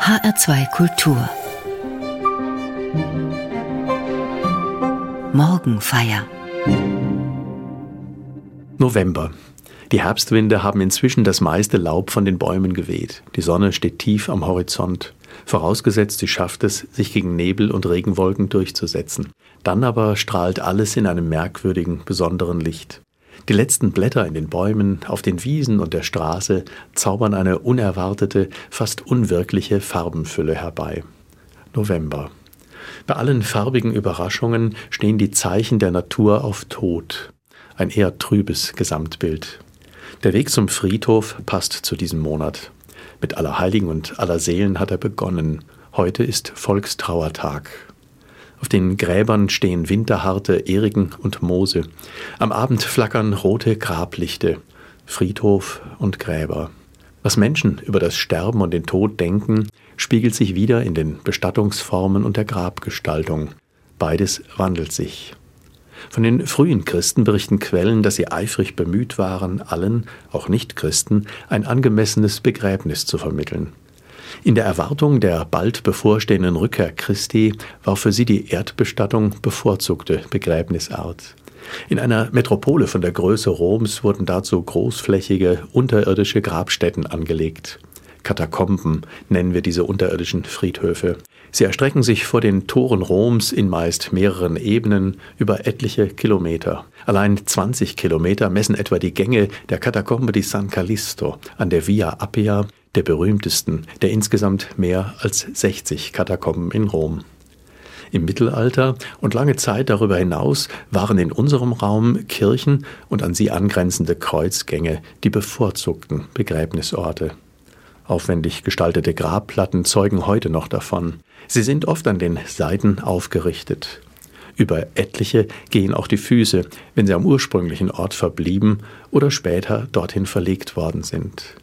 HR2 Kultur Morgenfeier November. Die Herbstwinde haben inzwischen das meiste Laub von den Bäumen geweht. Die Sonne steht tief am Horizont. Vorausgesetzt, sie schafft es, sich gegen Nebel und Regenwolken durchzusetzen. Dann aber strahlt alles in einem merkwürdigen, besonderen Licht. Die letzten Blätter in den Bäumen, auf den Wiesen und der Straße zaubern eine unerwartete, fast unwirkliche Farbenfülle herbei. November. Bei allen farbigen Überraschungen stehen die Zeichen der Natur auf Tod. Ein eher trübes Gesamtbild. Der Weg zum Friedhof passt zu diesem Monat. Mit Allerheiligen und Allerseelen hat er begonnen. Heute ist Volkstrauertag. Auf den Gräbern stehen winterharte Eriken und Moose. Am Abend flackern rote Grablichte. Friedhof und Gräber. Was Menschen über das Sterben und den Tod denken, spiegelt sich wieder in den Bestattungsformen und der Grabgestaltung. Beides wandelt sich. Von den frühen Christen berichten Quellen, dass sie eifrig bemüht waren, allen, auch Nichtchristen, ein angemessenes Begräbnis zu vermitteln. In der Erwartung der bald bevorstehenden Rückkehr Christi war für sie die Erdbestattung bevorzugte Begräbnisart. In einer Metropole von der Größe Roms wurden dazu großflächige unterirdische Grabstätten angelegt. Katakomben nennen wir diese unterirdischen Friedhöfe. Sie erstrecken sich vor den Toren Roms in meist mehreren Ebenen über etliche Kilometer. Allein 20 Kilometer messen etwa die Gänge der Katakombe di San Callisto an der Via Appia, der berühmtesten der insgesamt mehr als 60 Katakomben in Rom. Im Mittelalter und lange Zeit darüber hinaus waren in unserem Raum Kirchen und an sie angrenzende Kreuzgänge die bevorzugten Begräbnisorte. Aufwendig gestaltete Grabplatten zeugen heute noch davon. Sie sind oft an den Seiten aufgerichtet. Über etliche gehen auch die Füße, wenn sie am ursprünglichen Ort verblieben oder später dorthin verlegt worden sind.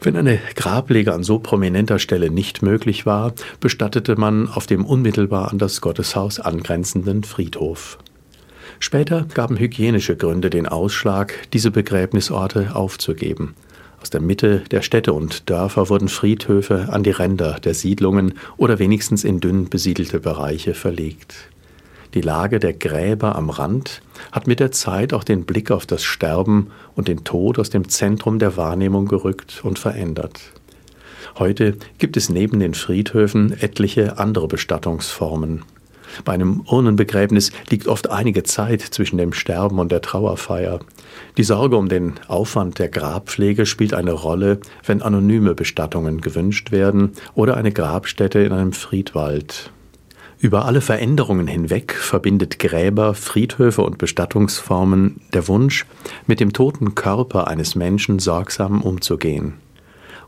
Wenn eine Grablege an so prominenter Stelle nicht möglich war, bestattete man auf dem unmittelbar an das Gotteshaus angrenzenden Friedhof. Später gaben hygienische Gründe den Ausschlag, diese Begräbnisorte aufzugeben. Aus der Mitte der Städte und Dörfer wurden Friedhöfe an die Ränder der Siedlungen oder wenigstens in dünn besiedelte Bereiche verlegt. Die Lage der Gräber am Rand hat mit der Zeit auch den Blick auf das Sterben und den Tod aus dem Zentrum der Wahrnehmung gerückt und verändert. Heute gibt es neben den Friedhöfen etliche andere Bestattungsformen. Bei einem Urnenbegräbnis liegt oft einige Zeit zwischen dem Sterben und der Trauerfeier. Die Sorge um den Aufwand der Grabpflege spielt eine Rolle, wenn anonyme Bestattungen gewünscht werden oder eine Grabstätte in einem Friedwald. Über alle Veränderungen hinweg verbindet Gräber, Friedhöfe und Bestattungsformen der Wunsch, mit dem toten Körper eines Menschen sorgsam umzugehen.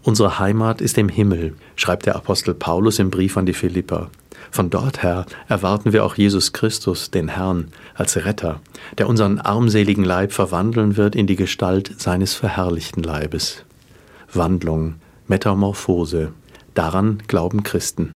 Unsere Heimat ist im Himmel, schreibt der Apostel Paulus im Brief an die Philipper. Von dort her erwarten wir auch Jesus Christus, den Herrn, als Retter, der unseren armseligen Leib verwandeln wird in die Gestalt seines verherrlichten Leibes. Wandlung, Metamorphose, daran glauben Christen.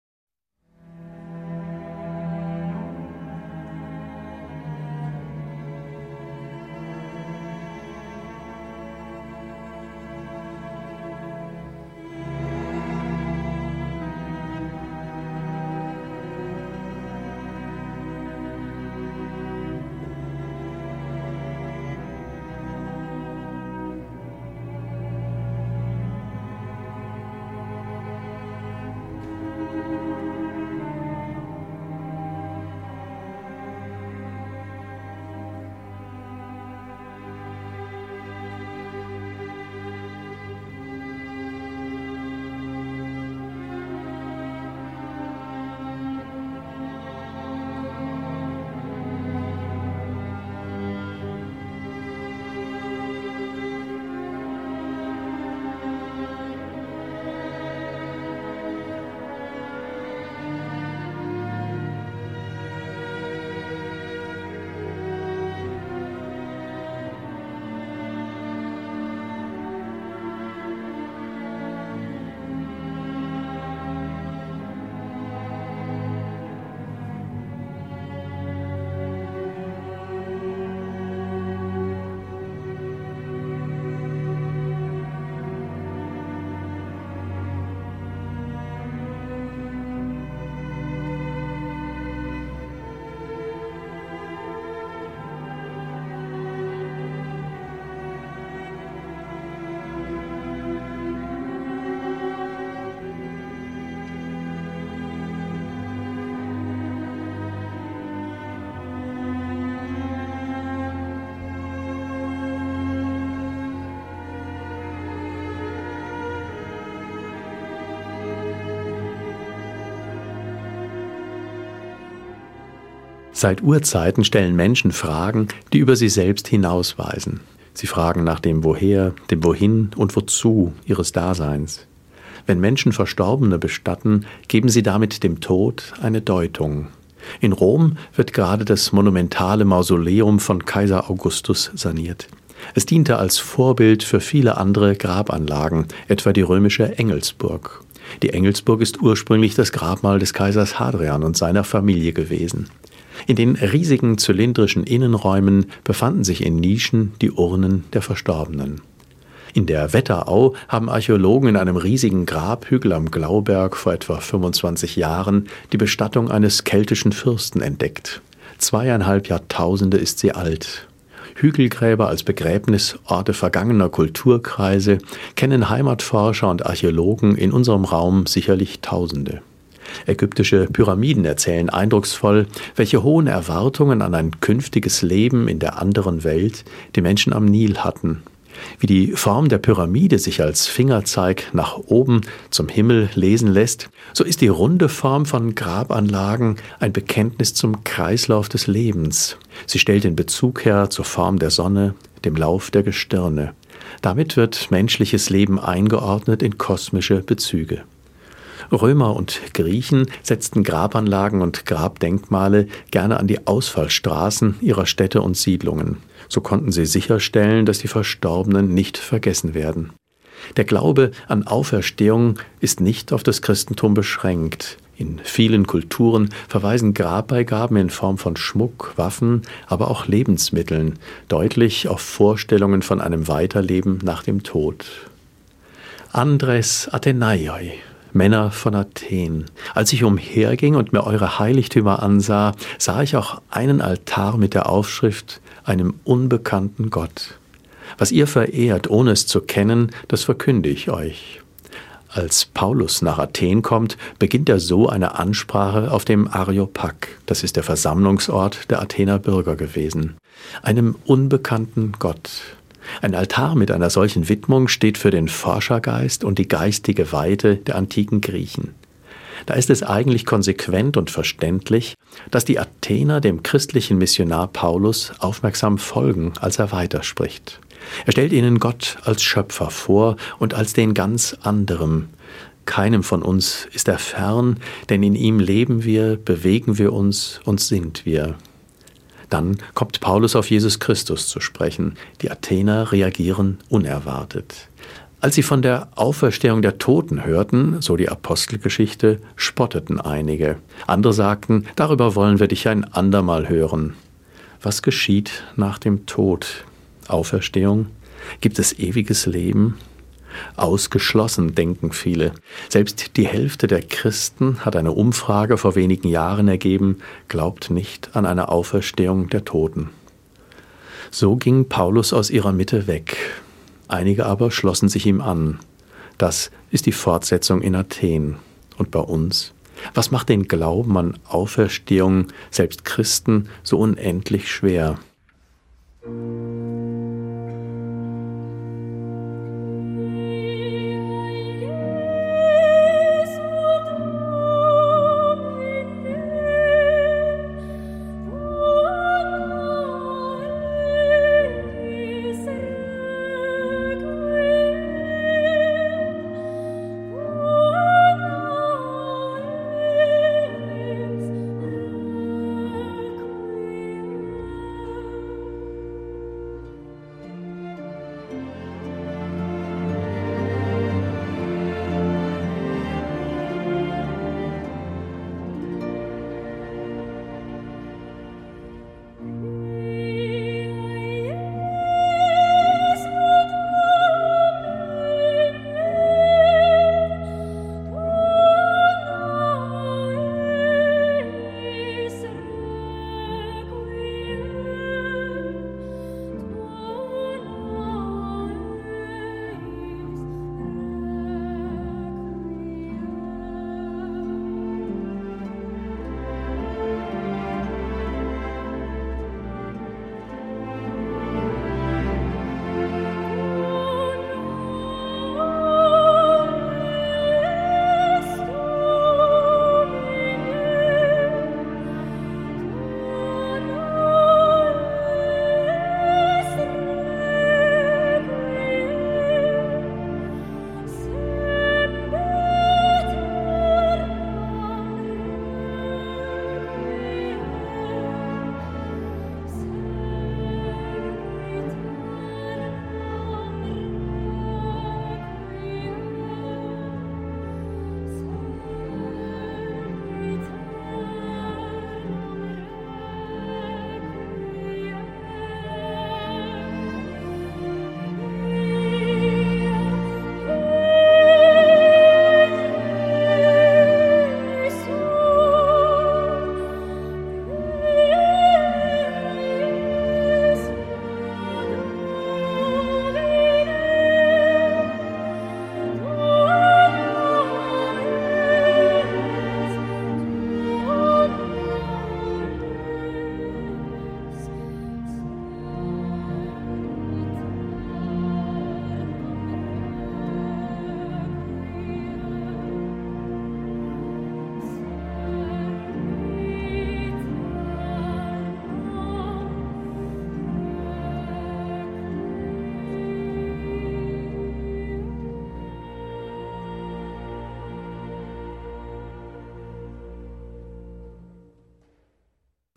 Seit Urzeiten stellen Menschen Fragen, die über sie selbst hinausweisen. Sie fragen nach dem Woher, dem Wohin und Wozu ihres Daseins. Wenn Menschen Verstorbene bestatten, geben sie damit dem Tod eine Deutung. In Rom wird gerade das monumentale Mausoleum von Kaiser Augustus saniert. Es diente als Vorbild für viele andere Grabanlagen, etwa die römische Engelsburg. Die Engelsburg ist ursprünglich das Grabmal des Kaisers Hadrian und seiner Familie gewesen. In den riesigen zylindrischen Innenräumen befanden sich in Nischen die Urnen der Verstorbenen. In der Wetterau haben Archäologen in einem riesigen Grabhügel am Glauberg vor etwa 25 Jahren die Bestattung eines keltischen Fürsten entdeckt. Zweieinhalb Jahrtausende ist sie alt. Hügelgräber als Begräbnisorte vergangener Kulturkreise kennen Heimatforscher und Archäologen in unserem Raum sicherlich Tausende. Ägyptische Pyramiden erzählen eindrucksvoll, welche hohen Erwartungen an ein künftiges Leben in der anderen Welt die Menschen am Nil hatten. Wie die Form der Pyramide sich als Fingerzeig nach oben zum Himmel lesen lässt, so ist die runde Form von Grabanlagen ein Bekenntnis zum Kreislauf des Lebens. Sie stellt den Bezug her zur Form der Sonne, dem Lauf der Gestirne. Damit wird menschliches Leben eingeordnet in kosmische Bezüge. Römer und Griechen setzten Grabanlagen und Grabdenkmale gerne an die Ausfallstraßen ihrer Städte und Siedlungen. So konnten sie sicherstellen, dass die Verstorbenen nicht vergessen werden. Der Glaube an Auferstehung ist nicht auf das Christentum beschränkt. In vielen Kulturen verweisen Grabbeigaben in Form von Schmuck, Waffen, aber auch Lebensmitteln deutlich auf Vorstellungen von einem Weiterleben nach dem Tod. Andres Athenaioi Männer von Athen. Als ich umherging und mir eure Heiligtümer ansah, sah ich auch einen Altar mit der Aufschrift einem unbekannten Gott. Was ihr verehrt, ohne es zu kennen, das verkünde ich euch. Als Paulus nach Athen kommt, beginnt er so eine Ansprache auf dem Areopag, das ist der Versammlungsort der Athener Bürger gewesen, einem unbekannten Gott. Ein Altar mit einer solchen Widmung steht für den Forschergeist und die geistige Weite der antiken Griechen. Da ist es eigentlich konsequent und verständlich, dass die Athener dem christlichen Missionar Paulus aufmerksam folgen, als er weiterspricht. Er stellt ihnen Gott als Schöpfer vor und als den ganz anderen. Keinem von uns ist er fern, denn in ihm leben wir, bewegen wir uns und sind wir. Dann kommt Paulus auf Jesus Christus zu sprechen. Die Athener reagieren unerwartet. Als sie von der Auferstehung der Toten hörten, so die Apostelgeschichte, spotteten einige. Andere sagten, darüber wollen wir dich ein andermal hören. Was geschieht nach dem Tod? Auferstehung? Gibt es ewiges Leben? Ausgeschlossen, denken viele. Selbst die Hälfte der Christen hat eine Umfrage vor wenigen Jahren ergeben, glaubt nicht an eine Auferstehung der Toten. So ging Paulus aus ihrer Mitte weg. Einige aber schlossen sich ihm an. Das ist die Fortsetzung in Athen. Und bei uns? Was macht den Glauben an Auferstehung selbst Christen so unendlich schwer?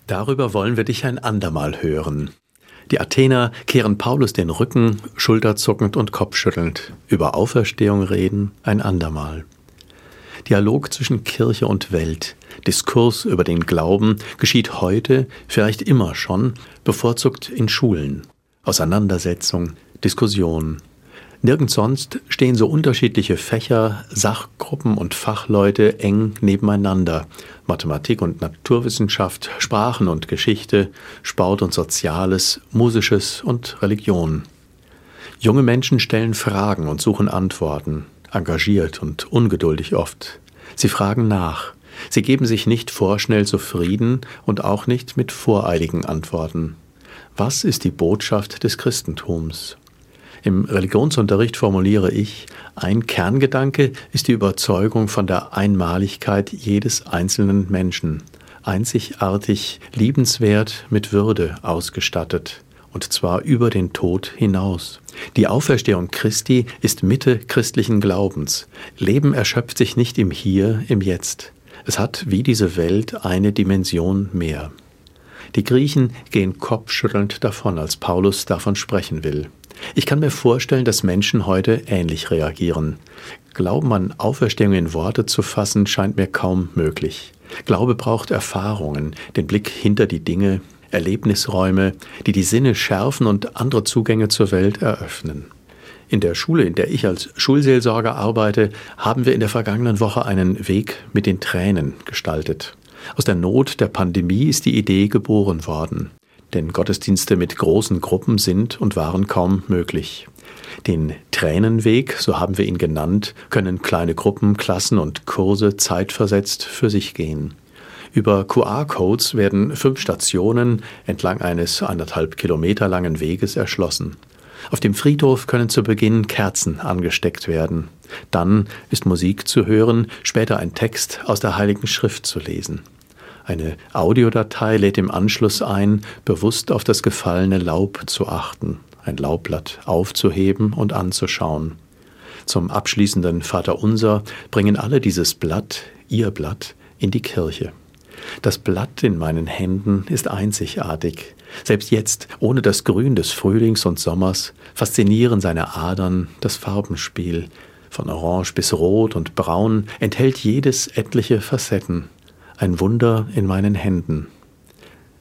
Darüber wollen wir dich ein andermal hören. Die Athener kehren Paulus den Rücken, schulterzuckend und kopfschüttelnd. Über Auferstehung reden ein andermal. Dialog zwischen Kirche und Welt, Diskurs über den Glauben geschieht heute, vielleicht immer schon, bevorzugt in Schulen. Auseinandersetzung, Diskussion, Nirgends sonst stehen so unterschiedliche Fächer, Sachgruppen und Fachleute eng nebeneinander. Mathematik und Naturwissenschaft, Sprachen und Geschichte, Sport und Soziales, Musisches und Religion. Junge Menschen stellen Fragen und suchen Antworten, engagiert und ungeduldig oft. Sie fragen nach. Sie geben sich nicht vorschnell zufrieden und auch nicht mit voreiligen Antworten. Was ist die Botschaft des Christentums? Im Religionsunterricht formuliere ich, ein Kerngedanke ist die Überzeugung von der Einmaligkeit jedes einzelnen Menschen, einzigartig, liebenswert, mit Würde ausgestattet, und zwar über den Tod hinaus. Die Auferstehung Christi ist Mitte christlichen Glaubens. Leben erschöpft sich nicht im Hier, im Jetzt. Es hat wie diese Welt eine Dimension mehr. Die Griechen gehen kopfschüttelnd davon, als Paulus davon sprechen will. Ich kann mir vorstellen, dass Menschen heute ähnlich reagieren. Glauben an Auferstehung in Worte zu fassen, scheint mir kaum möglich. Glaube braucht Erfahrungen, den Blick hinter die Dinge, Erlebnisräume, die die Sinne schärfen und andere Zugänge zur Welt eröffnen. In der Schule, in der ich als Schulseelsorger arbeite, haben wir in der vergangenen Woche einen Weg mit den Tränen gestaltet. Aus der Not der Pandemie ist die Idee geboren worden denn Gottesdienste mit großen Gruppen sind und waren kaum möglich. Den Tränenweg, so haben wir ihn genannt, können kleine Gruppen, Klassen und Kurse zeitversetzt für sich gehen. Über QR-Codes werden fünf Stationen entlang eines anderthalb Kilometer langen Weges erschlossen. Auf dem Friedhof können zu Beginn Kerzen angesteckt werden. Dann ist Musik zu hören, später ein Text aus der Heiligen Schrift zu lesen. Eine Audiodatei lädt im Anschluss ein, bewusst auf das gefallene Laub zu achten, ein Laubblatt aufzuheben und anzuschauen. Zum abschließenden Vaterunser bringen alle dieses Blatt, ihr Blatt, in die Kirche. Das Blatt in meinen Händen ist einzigartig. Selbst jetzt, ohne das Grün des Frühlings und Sommers, faszinieren seine Adern das Farbenspiel. Von Orange bis Rot und Braun enthält jedes etliche Facetten ein Wunder in meinen Händen.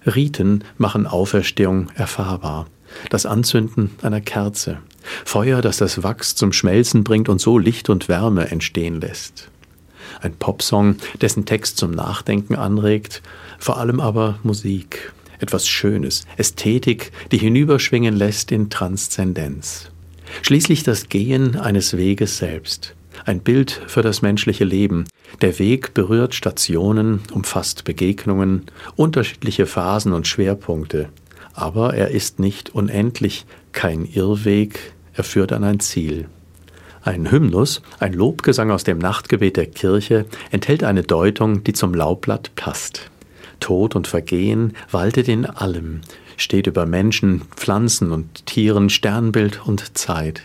Riten machen Auferstehung erfahrbar. Das Anzünden einer Kerze. Feuer, das das Wachs zum Schmelzen bringt und so Licht und Wärme entstehen lässt. Ein Popsong, dessen Text zum Nachdenken anregt, vor allem aber Musik. Etwas Schönes, Ästhetik, die hinüberschwingen lässt in Transzendenz. Schließlich das Gehen eines Weges selbst ein Bild für das menschliche Leben. Der Weg berührt Stationen, umfasst Begegnungen, unterschiedliche Phasen und Schwerpunkte. Aber er ist nicht unendlich, kein Irrweg, er führt an ein Ziel. Ein Hymnus, ein Lobgesang aus dem Nachtgebet der Kirche, enthält eine Deutung, die zum Laubblatt passt. Tod und Vergehen waltet in allem, steht über Menschen, Pflanzen und Tieren, Sternbild und Zeit.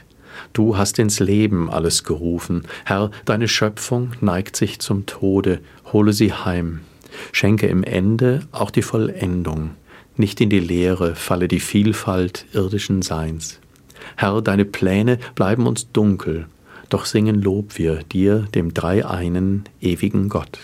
Du hast ins Leben alles gerufen. Herr, deine Schöpfung neigt sich zum Tode. Hole sie heim. Schenke im Ende auch die Vollendung. Nicht in die Leere falle die Vielfalt irdischen Seins. Herr, deine Pläne bleiben uns dunkel, doch singen Lob wir dir, dem dreieinen, ewigen Gott.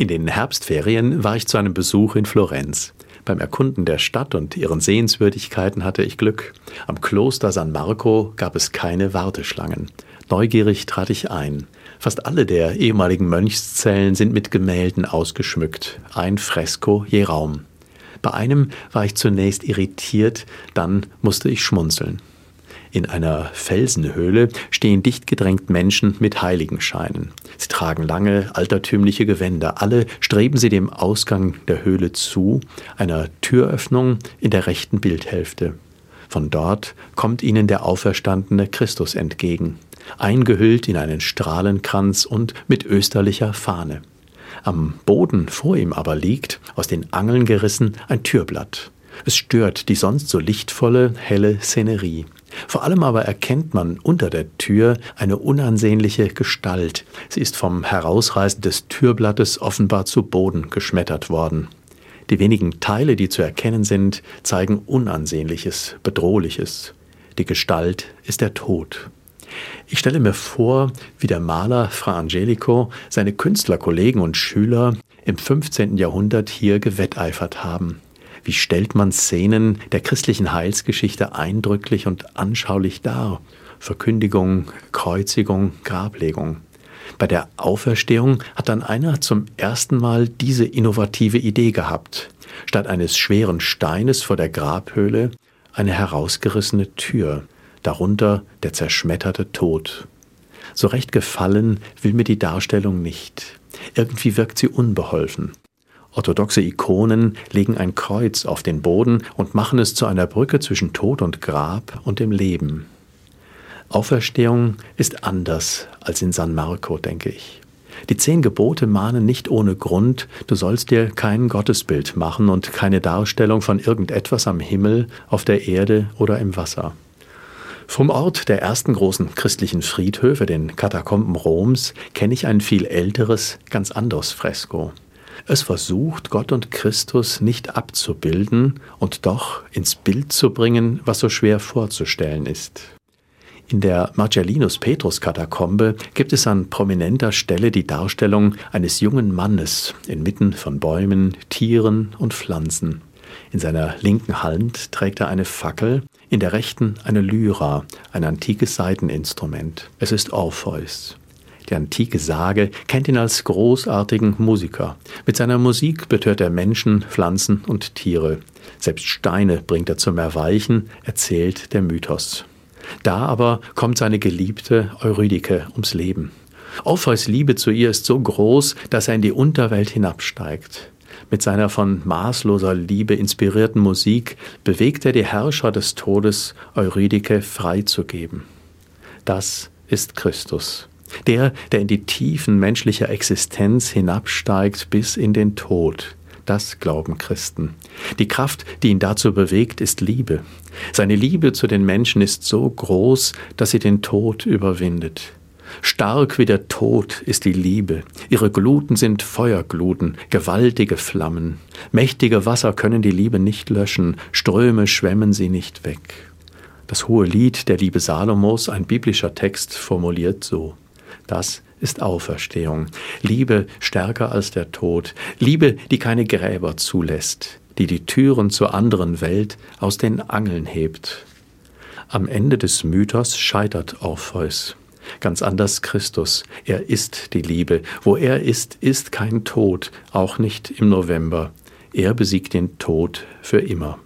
In den Herbstferien war ich zu einem Besuch in Florenz. Beim Erkunden der Stadt und ihren Sehenswürdigkeiten hatte ich Glück. Am Kloster San Marco gab es keine Warteschlangen. Neugierig trat ich ein. Fast alle der ehemaligen Mönchszellen sind mit Gemälden ausgeschmückt, ein Fresko je Raum. Bei einem war ich zunächst irritiert, dann musste ich schmunzeln. In einer Felsenhöhle stehen dicht gedrängt Menschen mit Heiligenscheinen. Sie tragen lange, altertümliche Gewänder. Alle streben sie dem Ausgang der Höhle zu, einer Türöffnung in der rechten Bildhälfte. Von dort kommt ihnen der auferstandene Christus entgegen, eingehüllt in einen Strahlenkranz und mit österlicher Fahne. Am Boden vor ihm aber liegt, aus den Angeln gerissen, ein Türblatt. Es stört die sonst so lichtvolle, helle Szenerie. Vor allem aber erkennt man unter der Tür eine unansehnliche Gestalt. Sie ist vom Herausreißen des Türblattes offenbar zu Boden geschmettert worden. Die wenigen Teile, die zu erkennen sind, zeigen Unansehnliches, Bedrohliches. Die Gestalt ist der Tod. Ich stelle mir vor, wie der Maler Fra Angelico seine Künstlerkollegen und Schüler im 15. Jahrhundert hier gewetteifert haben. Wie stellt man Szenen der christlichen Heilsgeschichte eindrücklich und anschaulich dar? Verkündigung, Kreuzigung, Grablegung. Bei der Auferstehung hat dann einer zum ersten Mal diese innovative Idee gehabt. Statt eines schweren Steines vor der Grabhöhle eine herausgerissene Tür, darunter der zerschmetterte Tod. So recht gefallen will mir die Darstellung nicht. Irgendwie wirkt sie unbeholfen. Orthodoxe Ikonen legen ein Kreuz auf den Boden und machen es zu einer Brücke zwischen Tod und Grab und dem Leben. Auferstehung ist anders als in San Marco, denke ich. Die zehn Gebote mahnen nicht ohne Grund, du sollst dir kein Gottesbild machen und keine Darstellung von irgendetwas am Himmel, auf der Erde oder im Wasser. Vom Ort der ersten großen christlichen Friedhöfe, den Katakomben Roms, kenne ich ein viel älteres, ganz anderes Fresko. Es versucht, Gott und Christus nicht abzubilden und doch ins Bild zu bringen, was so schwer vorzustellen ist. In der Marcellinus-Petrus-Katakombe gibt es an prominenter Stelle die Darstellung eines jungen Mannes inmitten von Bäumen, Tieren und Pflanzen. In seiner linken Hand trägt er eine Fackel, in der rechten eine Lyra, ein antikes Saiteninstrument. Es ist Orpheus. Die antike Sage kennt ihn als großartigen Musiker. Mit seiner Musik betört er Menschen, Pflanzen und Tiere. Selbst Steine bringt er zum Erweichen, erzählt der Mythos. Da aber kommt seine Geliebte Eurydike ums Leben. Orpheus Liebe zu ihr ist so groß, dass er in die Unterwelt hinabsteigt. Mit seiner von maßloser Liebe inspirierten Musik bewegt er die Herrscher des Todes, Eurydike freizugeben. Das ist Christus. Der, der in die Tiefen menschlicher Existenz hinabsteigt bis in den Tod. Das glauben Christen. Die Kraft, die ihn dazu bewegt, ist Liebe. Seine Liebe zu den Menschen ist so groß, dass sie den Tod überwindet. Stark wie der Tod ist die Liebe. Ihre Gluten sind Feuergluten, gewaltige Flammen. Mächtige Wasser können die Liebe nicht löschen, Ströme schwemmen sie nicht weg. Das hohe Lied der Liebe Salomos, ein biblischer Text, formuliert so. Das ist Auferstehung. Liebe stärker als der Tod. Liebe, die keine Gräber zulässt, die die Türen zur anderen Welt aus den Angeln hebt. Am Ende des Mythos scheitert Orpheus. Ganz anders Christus. Er ist die Liebe. Wo er ist, ist kein Tod, auch nicht im November. Er besiegt den Tod für immer.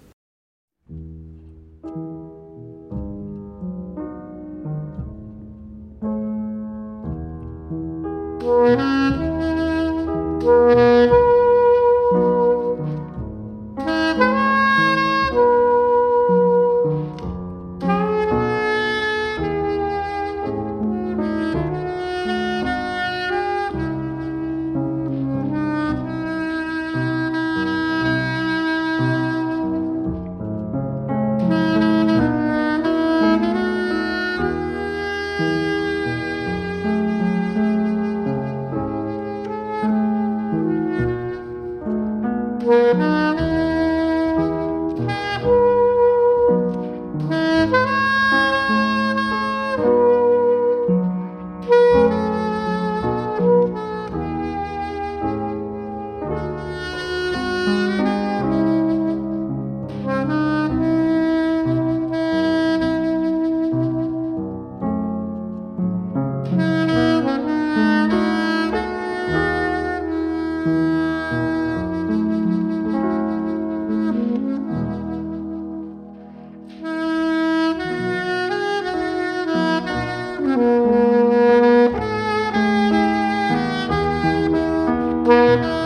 Música